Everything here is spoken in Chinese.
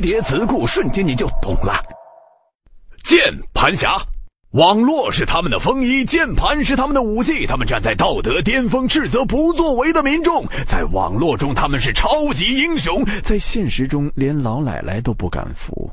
叠词库瞬间你就懂了。键盘侠。网络是他们的风衣键盘是他们的武器他们站在道德巅峰斥责不作为的民众。在网络中他们是超级英雄在现实中连老奶奶都不敢扶